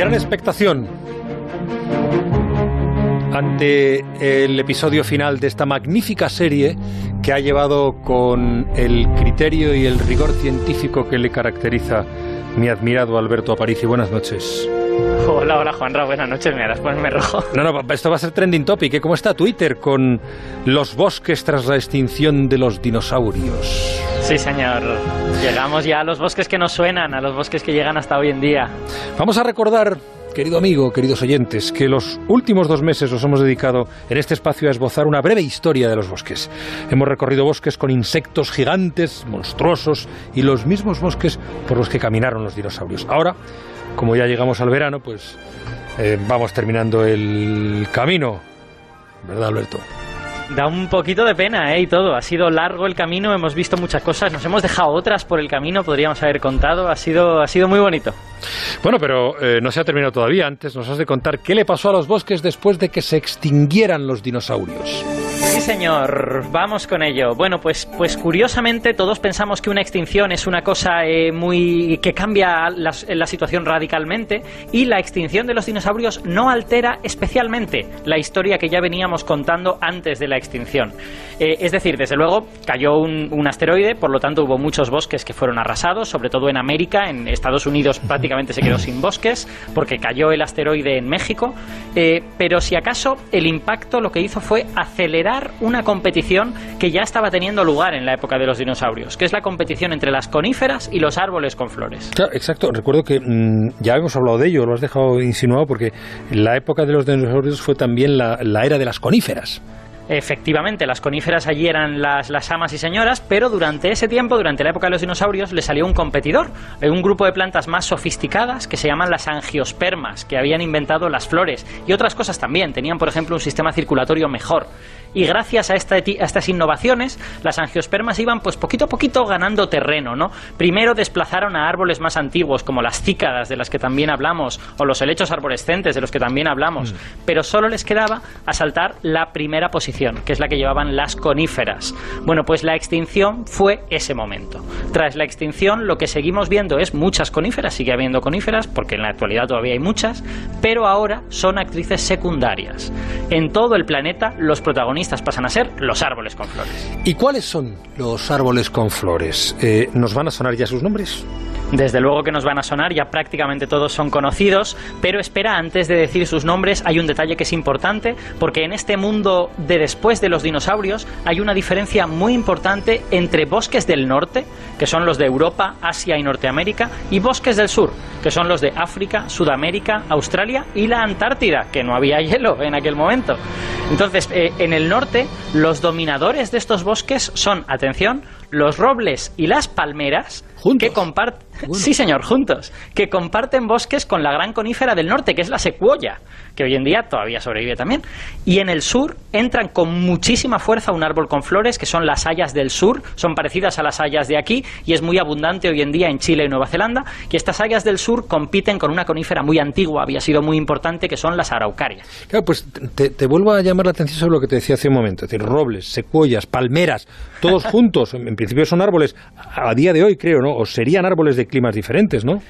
Gran expectación ante el episodio final de esta magnífica serie que ha llevado con el criterio y el rigor científico que le caracteriza mi admirado Alberto Aparici. Buenas noches. Hola, hola Juanra, buenas noches, me harás ponerme rojo. No, no, esto va a ser trending topic. ¿eh? ¿Cómo está Twitter con los bosques tras la extinción de los dinosaurios? Sí, señor. Llegamos ya a los bosques que nos suenan, a los bosques que llegan hasta hoy en día. Vamos a recordar Querido amigo, queridos oyentes, que los últimos dos meses los hemos dedicado en este espacio a esbozar una breve historia de los bosques. Hemos recorrido bosques con insectos gigantes, monstruosos y los mismos bosques por los que caminaron los dinosaurios. Ahora, como ya llegamos al verano, pues eh, vamos terminando el camino, ¿verdad, Alberto? Da un poquito de pena, ¿eh? Y todo. Ha sido largo el camino, hemos visto muchas cosas, nos hemos dejado otras por el camino, podríamos haber contado. Ha sido, ha sido muy bonito. Bueno, pero eh, no se ha terminado todavía. Antes nos has de contar qué le pasó a los bosques después de que se extinguieran los dinosaurios. Sí, señor. Vamos con ello. Bueno, pues, pues curiosamente todos pensamos que una extinción es una cosa eh, muy que cambia la, la, situación radicalmente y la extinción de los dinosaurios no altera especialmente la historia que ya veníamos contando antes de la extinción. Eh, es decir, desde luego cayó un, un, asteroide, por lo tanto hubo muchos bosques que fueron arrasados, sobre todo en América, en Estados Unidos prácticamente se quedó sin bosques porque cayó el asteroide en México. Eh, pero si acaso el impacto lo que hizo fue acelerar una competición que ya estaba teniendo lugar en la época de los dinosaurios, que es la competición entre las coníferas y los árboles con flores. Claro, exacto. Recuerdo que mmm, ya hemos hablado de ello, lo has dejado insinuado, porque la época de los dinosaurios fue también la era de las coníferas. Efectivamente, las coníferas allí eran las, las, amas y señoras, pero durante ese tiempo, durante la época de los dinosaurios, le salió un competidor, un grupo de plantas más sofisticadas que se llaman las angiospermas, que habían inventado las flores y otras cosas también. Tenían, por ejemplo, un sistema circulatorio mejor. Y gracias a, esta, a estas innovaciones, las angiospermas iban, pues poquito a poquito, ganando terreno, ¿no? Primero desplazaron a árboles más antiguos, como las cícadas, de las que también hablamos, o los helechos arborescentes, de los que también hablamos, mm. pero solo les quedaba asaltar la primera posición que es la que llevaban las coníferas. Bueno, pues la extinción fue ese momento. Tras la extinción, lo que seguimos viendo es muchas coníferas, sigue habiendo coníferas, porque en la actualidad todavía hay muchas, pero ahora son actrices secundarias. En todo el planeta, los protagonistas pasan a ser los árboles con flores. ¿Y cuáles son los árboles con flores? Eh, ¿Nos van a sonar ya sus nombres? Desde luego que nos van a sonar, ya prácticamente todos son conocidos, pero espera, antes de decir sus nombres, hay un detalle que es importante, porque en este mundo de después de los dinosaurios hay una diferencia muy importante entre bosques del norte, que son los de Europa, Asia y Norteamérica, y bosques del sur, que son los de África, Sudamérica, Australia y la Antártida, que no había hielo en aquel momento. Entonces, eh, en el norte, los dominadores de estos bosques son, atención, los robles y las palmeras ¿Juntos? que comparten bueno. sí señor juntos que comparten bosques con la gran conífera del norte que es la secuoya que hoy en día todavía sobrevive también y en el sur entran con muchísima fuerza un árbol con flores que son las hayas del sur son parecidas a las hayas de aquí y es muy abundante hoy en día en Chile y Nueva Zelanda y estas hayas del sur compiten con una conífera muy antigua había sido muy importante que son las araucarias claro pues te, te vuelvo a llamar la atención sobre lo que te decía hace un momento es decir robles secuoyas palmeras todos juntos en principio son árboles a día de hoy creo no o serían árboles de climas diferentes, ¿no?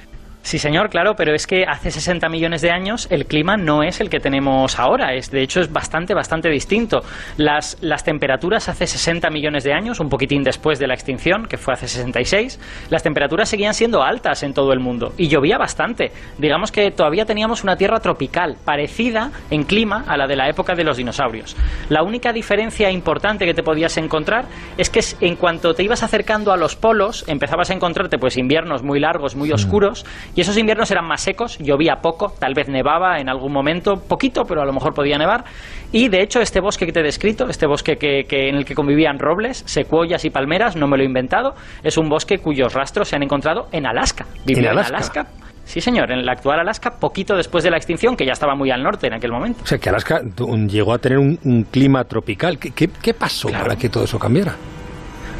Sí, señor, claro, pero es que hace 60 millones de años el clima no es el que tenemos ahora, es, de hecho es bastante, bastante distinto. Las, las temperaturas hace 60 millones de años, un poquitín después de la extinción, que fue hace 66, las temperaturas seguían siendo altas en todo el mundo y llovía bastante. Digamos que todavía teníamos una tierra tropical, parecida en clima a la de la época de los dinosaurios. La única diferencia importante que te podías encontrar es que en cuanto te ibas acercando a los polos, empezabas a encontrarte pues inviernos muy largos, muy oscuros, y esos inviernos eran más secos, llovía poco, tal vez nevaba en algún momento, poquito, pero a lo mejor podía nevar. Y de hecho, este bosque que te he descrito, este bosque que, que en el que convivían robles, secuoyas y palmeras, no me lo he inventado, es un bosque cuyos rastros se han encontrado en Alaska. ¿En Alaska? en Alaska. Sí, señor, en la actual Alaska, poquito después de la extinción, que ya estaba muy al norte en aquel momento. O sea, que Alaska llegó a tener un, un clima tropical. ¿Qué, qué, qué pasó claro. para que todo eso cambiara?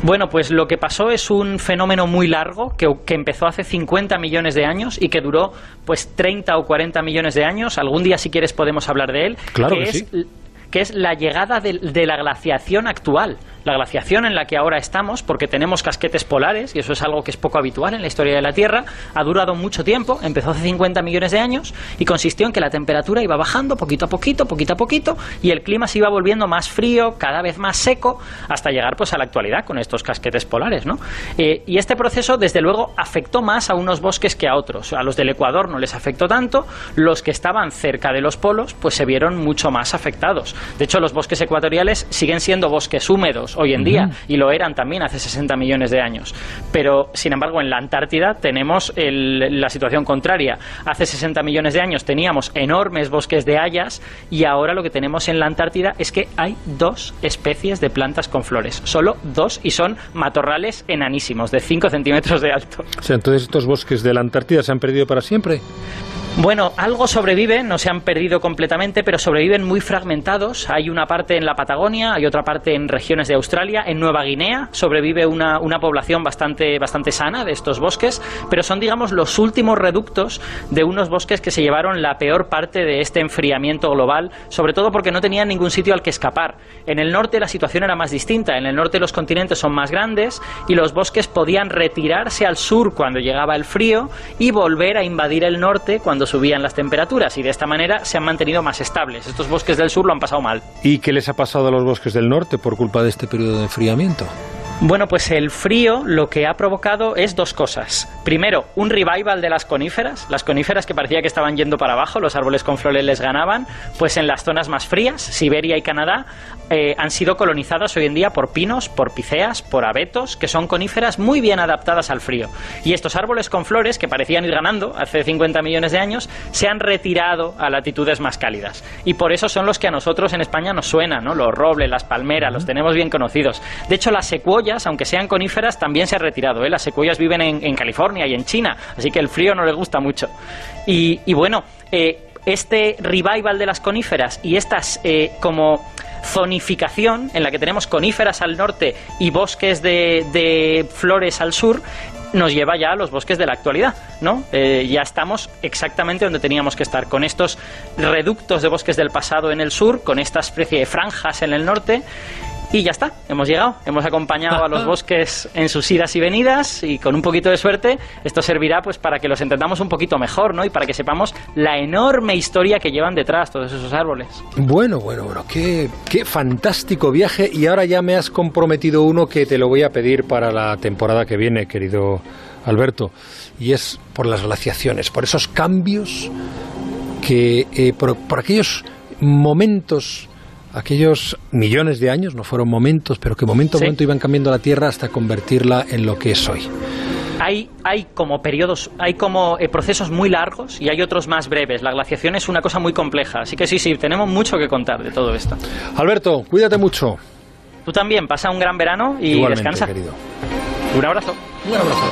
Bueno, pues lo que pasó es un fenómeno muy largo que, que, empezó hace 50 millones de años y que duró pues 30 o 40 millones de años. Algún día, si quieres, podemos hablar de él. Claro que, que es, sí. que es la llegada de, de, la glaciación actual. La glaciación en la que ahora estamos, porque tenemos casquetes polares, y eso es algo que es poco habitual en la historia de la Tierra, ha durado mucho tiempo, empezó hace 50 millones de años, y consistió en que la temperatura iba bajando poquito a poquito, poquito a poquito, y el clima se iba volviendo más frío, cada vez más seco, hasta llegar pues a la actualidad con estos casquetes polares. ¿no? Eh, y este proceso, desde luego, afectó más a unos bosques que a otros. A los del Ecuador no les afectó tanto, los que estaban cerca de los polos, pues se vieron mucho más afectados. De hecho, los bosques ecuatoriales siguen siendo bosques húmedos hoy en día y lo eran también hace 60 millones de años. Pero, sin embargo, en la Antártida tenemos la situación contraria. Hace 60 millones de años teníamos enormes bosques de hayas y ahora lo que tenemos en la Antártida es que hay dos especies de plantas con flores. Solo dos y son matorrales enanísimos, de 5 centímetros de alto. O sea, entonces estos bosques de la Antártida se han perdido para siempre. Bueno, algo sobrevive, no se han perdido completamente, pero sobreviven muy fragmentados. Hay una parte en la Patagonia, hay otra parte en regiones de Australia, en Nueva Guinea sobrevive una, una población bastante, bastante sana de estos bosques, pero son, digamos, los últimos reductos de unos bosques que se llevaron la peor parte de este enfriamiento global, sobre todo porque no tenían ningún sitio al que escapar. En el norte la situación era más distinta, en el norte los continentes son más grandes y los bosques podían retirarse al sur cuando llegaba el frío y volver a invadir el norte cuando subían las temperaturas y de esta manera se han mantenido más estables. Estos bosques del sur lo han pasado mal. ¿Y qué les ha pasado a los bosques del norte por culpa de este periodo de enfriamiento? Bueno, pues el frío lo que ha provocado es dos cosas. Primero, un revival de las coníferas. Las coníferas que parecía que estaban yendo para abajo, los árboles con flores les ganaban, pues en las zonas más frías, Siberia y Canadá, eh, han sido colonizadas hoy en día por pinos, por piceas, por abetos, que son coníferas muy bien adaptadas al frío. Y estos árboles con flores, que parecían ir ganando hace 50 millones de años, se han retirado a latitudes más cálidas. Y por eso son los que a nosotros en España nos suenan, ¿no? Los robles, las palmeras, los tenemos bien conocidos. De hecho, las aunque sean coníferas, también se ha retirado. ¿eh? Las secuoyas viven en, California y en China, así que el frío no les gusta mucho. Y, bueno, eh, este revival de las coníferas y estas eh, como zonificación en la que tenemos coníferas al norte y bosques de, flores al sur nos lleva ya a los bosques de la actualidad, ¿no? ya estamos exactamente donde teníamos que estar, con estos reductos de bosques del pasado en el sur, con esta especie de franjas en el norte y ya está, hemos llegado, hemos acompañado a los bosques en sus idas y venidas y con un poquito de suerte esto servirá pues para que los entendamos un poquito mejor, ¿no? Y para que sepamos la enorme historia que llevan detrás todos esos árboles. Bueno, bueno, bueno, qué, qué fantástico viaje y ahora ya me has comprometido uno que te lo voy a pedir para la temporada que viene, querido Alberto, y es por las glaciaciones, por esos cambios que, eh, por, por aquellos momentos aquellos millones de años, no fueron momentos, pero que momento a momento iban cambiando la Tierra hasta convertirla en lo que es hoy. Hay, hay como periodos, hay como eh, procesos muy largos y hay otros más breves. La glaciación es una cosa muy compleja, así que sí, sí, tenemos mucho que contar de todo esto. Alberto, cuídate mucho. Tú también, pasa un gran verano y Igualmente, descansa. Querido. Un abrazo. Un abrazo.